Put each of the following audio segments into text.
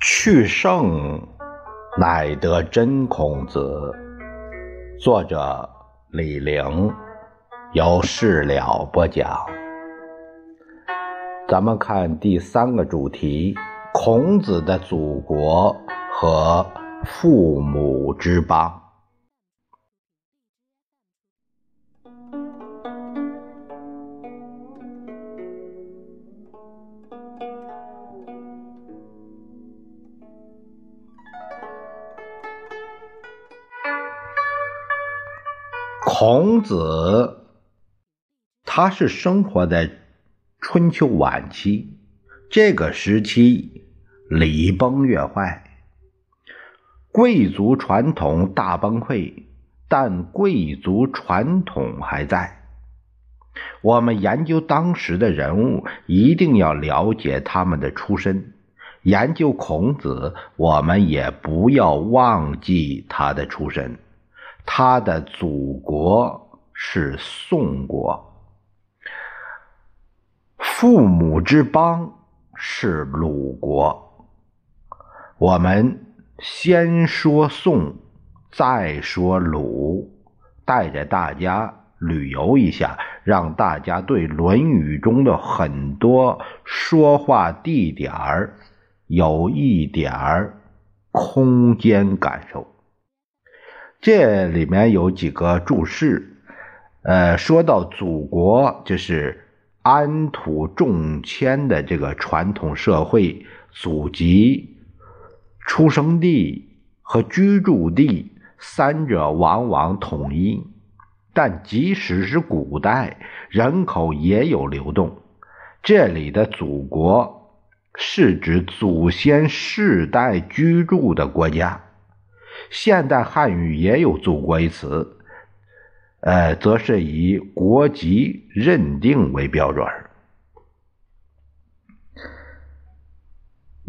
去圣乃得真孔子。作者李陵，由事了播讲。咱们看第三个主题：孔子的祖国和父母之邦。孔子，他是生活在春秋晚期，这个时期礼崩乐坏，贵族传统大崩溃，但贵族传统还在。我们研究当时的人物，一定要了解他们的出身。研究孔子，我们也不要忘记他的出身。他的祖国是宋国，父母之邦是鲁国。我们先说宋，再说鲁，带着大家旅游一下，让大家对《论语》中的很多说话地点儿有一点儿空间感受。这里面有几个注释，呃，说到祖国，就是安土重迁的这个传统社会，祖籍、出生地和居住地三者往往统一，但即使是古代，人口也有流动。这里的祖国是指祖先世代居住的国家。现代汉语也有“祖国”一词，呃，则是以国籍认定为标准。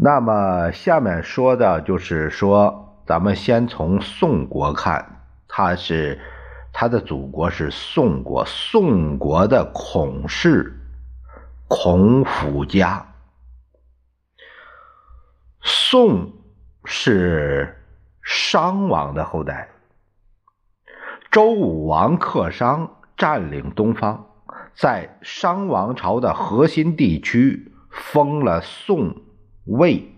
那么下面说的就是说，咱们先从宋国看，他是他的祖国是宋国，宋国的孔氏，孔府家，宋是。商王的后代，周武王克商，占领东方，在商王朝的核心地区封了宋魏。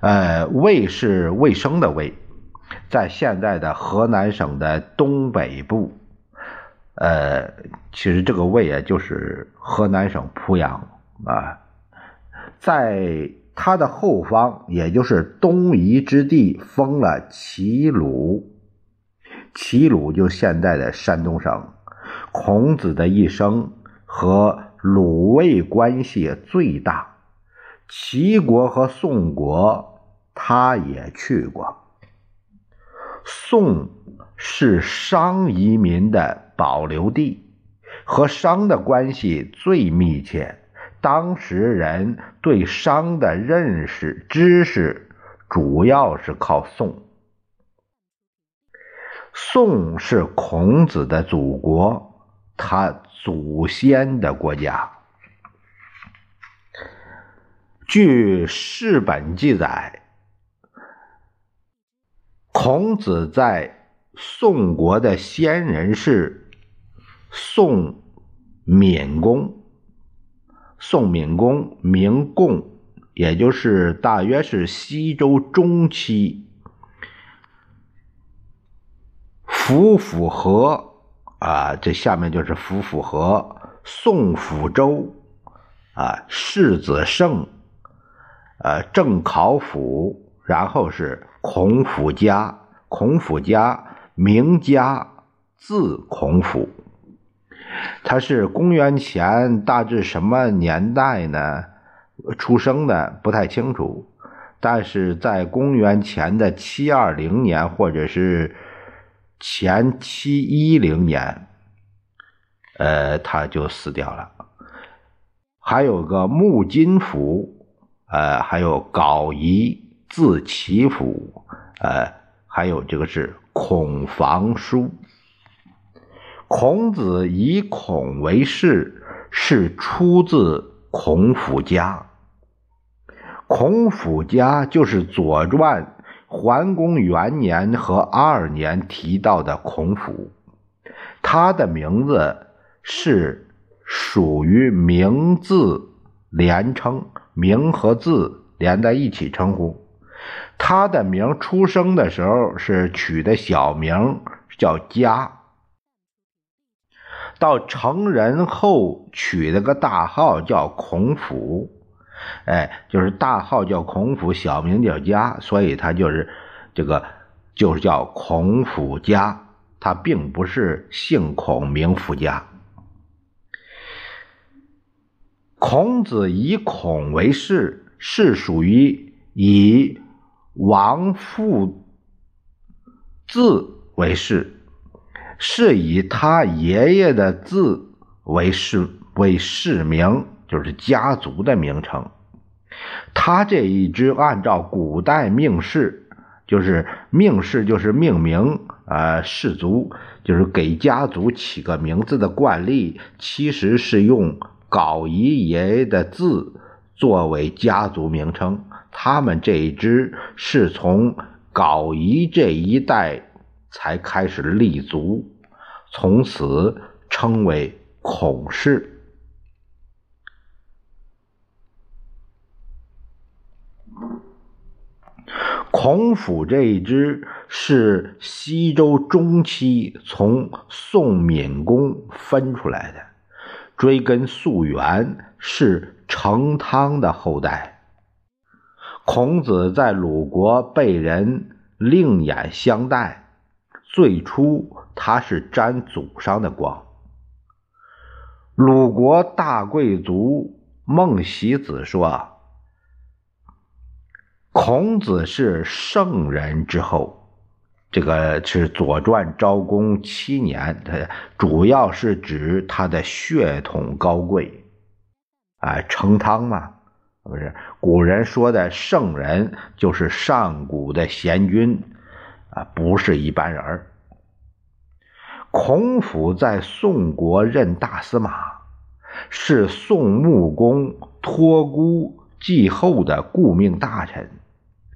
呃，魏是卫生的魏，在现在的河南省的东北部。呃，其实这个魏啊，就是河南省濮阳啊，在。他的后方，也就是东夷之地，封了齐鲁。齐鲁就现在的山东省。孔子的一生和鲁卫关系最大。齐国和宋国，他也去过。宋是商移民的保留地，和商的关系最密切。当时人对商的认识、知识，主要是靠宋。宋是孔子的祖国，他祖先的国家。据《世本》记载，孔子在宋国的先人是宋闵公。宋闵公名贡，也就是大约是西周中期。府府河啊，这下面就是府府河。宋府周啊，世子胜，呃，郑考府，然后是孔府家。孔府家名家，字孔府。他是公元前大致什么年代呢？出生的不太清楚，但是在公元前的七二零年或者是前七一零年，呃，他就死掉了。还有个木金府，呃，还有镐夷，字祈甫，呃，还有这个是孔房书。孔子以孔为氏，是出自孔府家。孔府家就是《左传》桓公元年和二年提到的孔府，他的名字是属于名字连称，名和字连在一起称呼。他的名出生的时候是取的小名叫家。到成人后取了个大号叫孔府，哎，就是大号叫孔府，小名叫家，所以他就是这个就是叫孔府家，他并不是姓孔名府家。孔子以孔为氏，是属于以王父字为氏。是以他爷爷的字为氏为氏名，就是家族的名称。他这一支按照古代命氏，就是命氏，就是命名呃氏族，就是给家族起个名字的惯例，其实是用郜夷爷爷的字作为家族名称。他们这一支是从郜夷这一代才开始立足。从此称为孔氏。孔府这一支是西周中期从宋闵公分出来的，追根溯源是成汤的后代。孔子在鲁国被人另眼相待，最初。他是沾祖上的光。鲁国大贵族孟喜子说：“孔子是圣人之后。”这个是《左传》昭公七年，他主要是指他的血统高贵。啊，成汤嘛，不是古人说的圣人，就是上古的贤君啊，不是一般人儿。孔府在宋国任大司马，是宋穆公托孤继后的顾命大臣，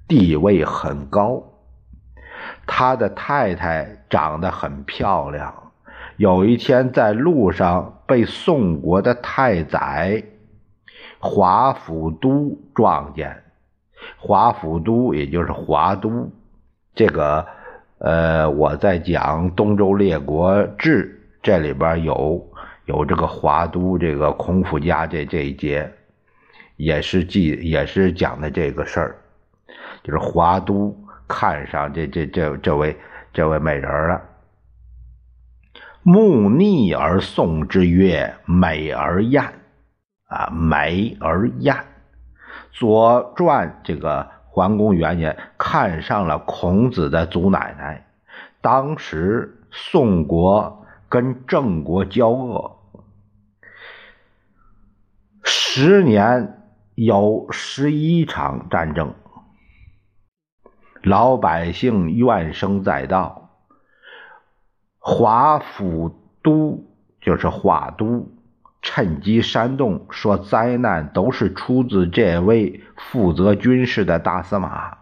地位很高。他的太太长得很漂亮，有一天在路上被宋国的太宰华府都撞见。华府都也就是华都，这个。呃，我在讲《东周列国志》，这里边有有这个华都这个孔府家这这一节，也是记也是讲的这个事儿，就是华都看上这这这这位这位美人了，慕逆而颂之曰：“美而艳啊，美而艳。”《左传》这个。桓公元年，看上了孔子的祖奶奶。当时宋国跟郑国交恶，十年有十一场战争，老百姓怨声载道。华府都就是华都。趁机煽动，说灾难都是出自这位负责军事的大司马，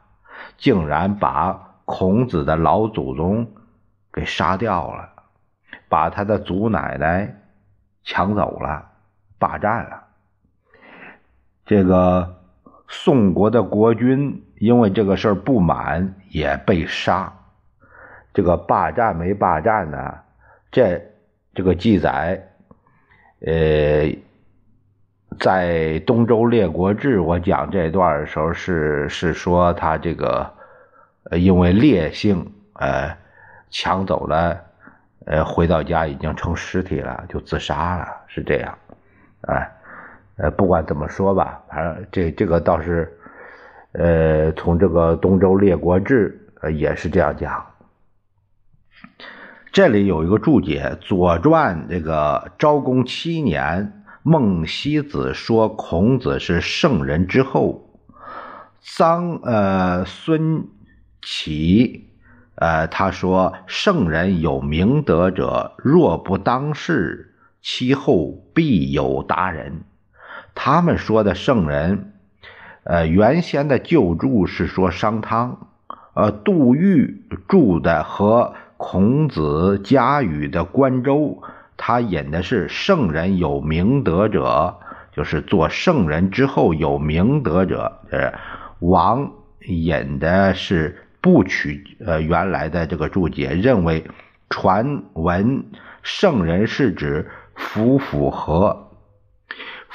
竟然把孔子的老祖宗给杀掉了，把他的祖奶奶抢走了，霸占了。这个宋国的国君因为这个事儿不满，也被杀。这个霸占没霸占呢？这这个记载。呃，在《东周列国志》我讲这段的时候，是是说他这个因为烈性，呃，抢走了，呃，回到家已经成尸体了，就自杀了，是这样，啊，呃，不管怎么说吧，反正这这个倒是，呃，从这个《东周列国志》呃也是这样讲。这里有一个注解，《左传》这个昭公七年，孟西子说孔子是圣人之后，臧呃孙齐呃他说：“圣人有明德者，若不当世，其后必有达人。”他们说的圣人，呃，原先的旧注是说商汤，呃，杜预住的和孔子家语的关周，他引的是圣人有明德者。就是做圣人之后有明德者，呃，王引的是不取呃原来的这个注解，认为传闻圣人是指夫妇和，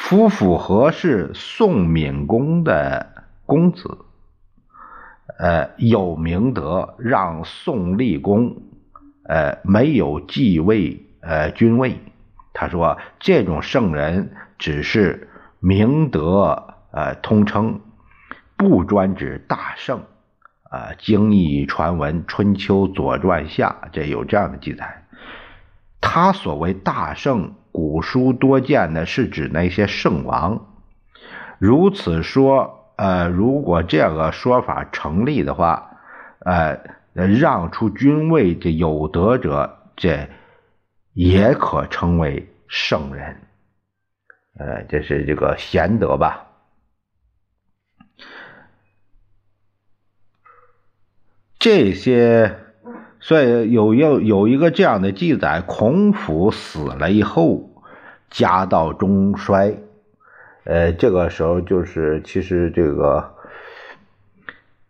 夫妇和是宋闵公的公子，呃，有明德，让宋立功，呃，没有继位呃君位。他说这种圣人。只是明德，呃，通称，不专指大圣，啊，经义传闻，《春秋》《左传》下，这有这样的记载。他所谓大圣，古书多见的是指那些圣王。如此说，呃，如果这个说法成立的话，呃，让出君位这有德者，这也可称为圣人。呃，这是这个贤德吧？这些，所以有有有一个这样的记载：孔府死了以后，家道中衰。呃，这个时候就是其实这个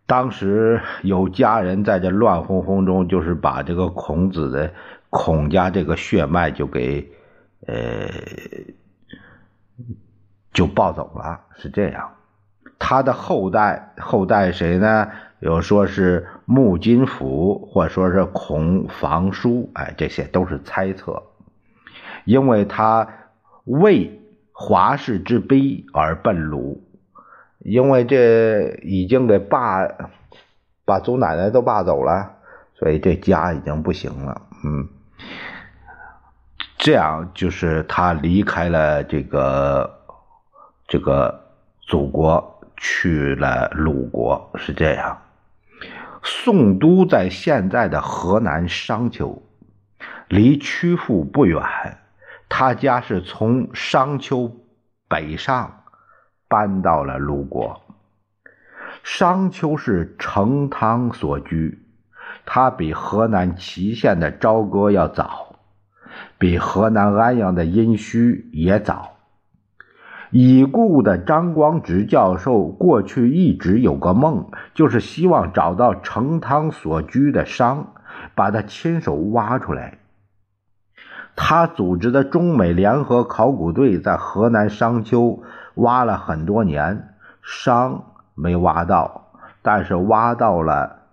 当时有家人在这乱哄哄中，就是把这个孔子的孔家这个血脉就给呃。就抱走了，是这样。他的后代后代谁呢？有说是穆金福，或说是孔房叔，哎，这些都是猜测。因为他为华氏之悲而奔鲁，因为这已经给霸把祖奶奶都霸走了，所以这家已经不行了。嗯，这样就是他离开了这个。这个祖国去了鲁国是这样，宋都在现在的河南商丘，离曲阜不远。他家是从商丘北上，搬到了鲁国。商丘是成汤所居，他比河南淇县的朝歌要早，比河南安阳的殷墟也早。已故的张光直教授过去一直有个梦，就是希望找到成汤所居的商，把他亲手挖出来。他组织的中美联合考古队在河南商丘挖了很多年，商没挖到，但是挖到了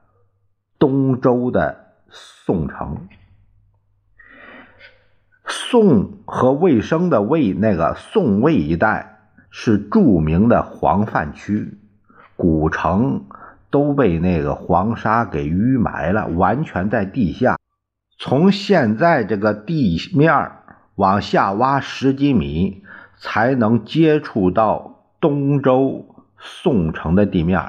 东周的宋城。宋和魏生的魏，那个宋魏一带是著名的黄泛区，古城都被那个黄沙给淤埋了，完全在地下。从现在这个地面往下挖十几米，才能接触到东周宋城的地面。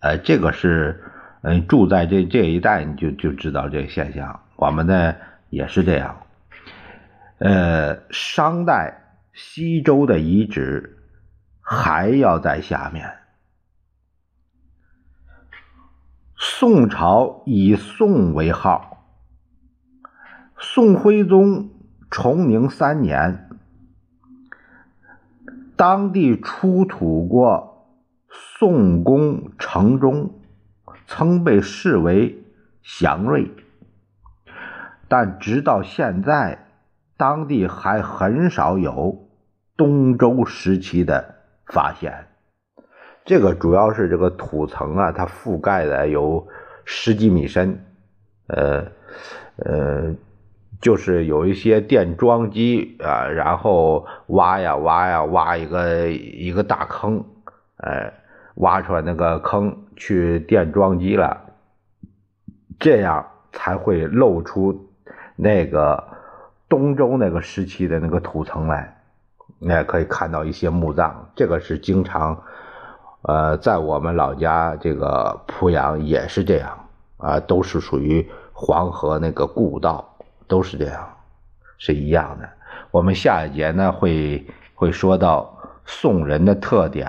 呃，这个是，嗯，住在这这一带，你就就知道这个现象。我们呢也是这样。呃，商代西周的遗址还要在下面。宋朝以宋为号，宋徽宗崇宁三年，当地出土过宋宫城中，曾被视为祥瑞，但直到现在。当地还很少有东周时期的发现，这个主要是这个土层啊，它覆盖的有十几米深，呃呃，就是有一些电桩机啊，然后挖呀挖呀挖一个一个大坑，呃，挖出来那个坑去电桩机了，这样才会露出那个。东周那个时期的那个土层来，你也可以看到一些墓葬，这个是经常呃，在我们老家这个濮阳也是这样啊，都是属于黄河那个故道，都是这样，是一样的。我们下一节呢会会说到宋人的特点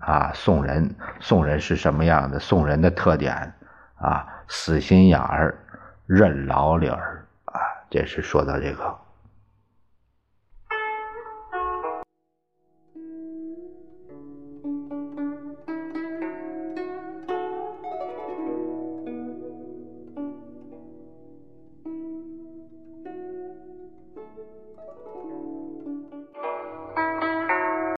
啊，宋人宋人是什么样的？宋人的特点啊，死心眼儿，认老理儿，这是说到这个。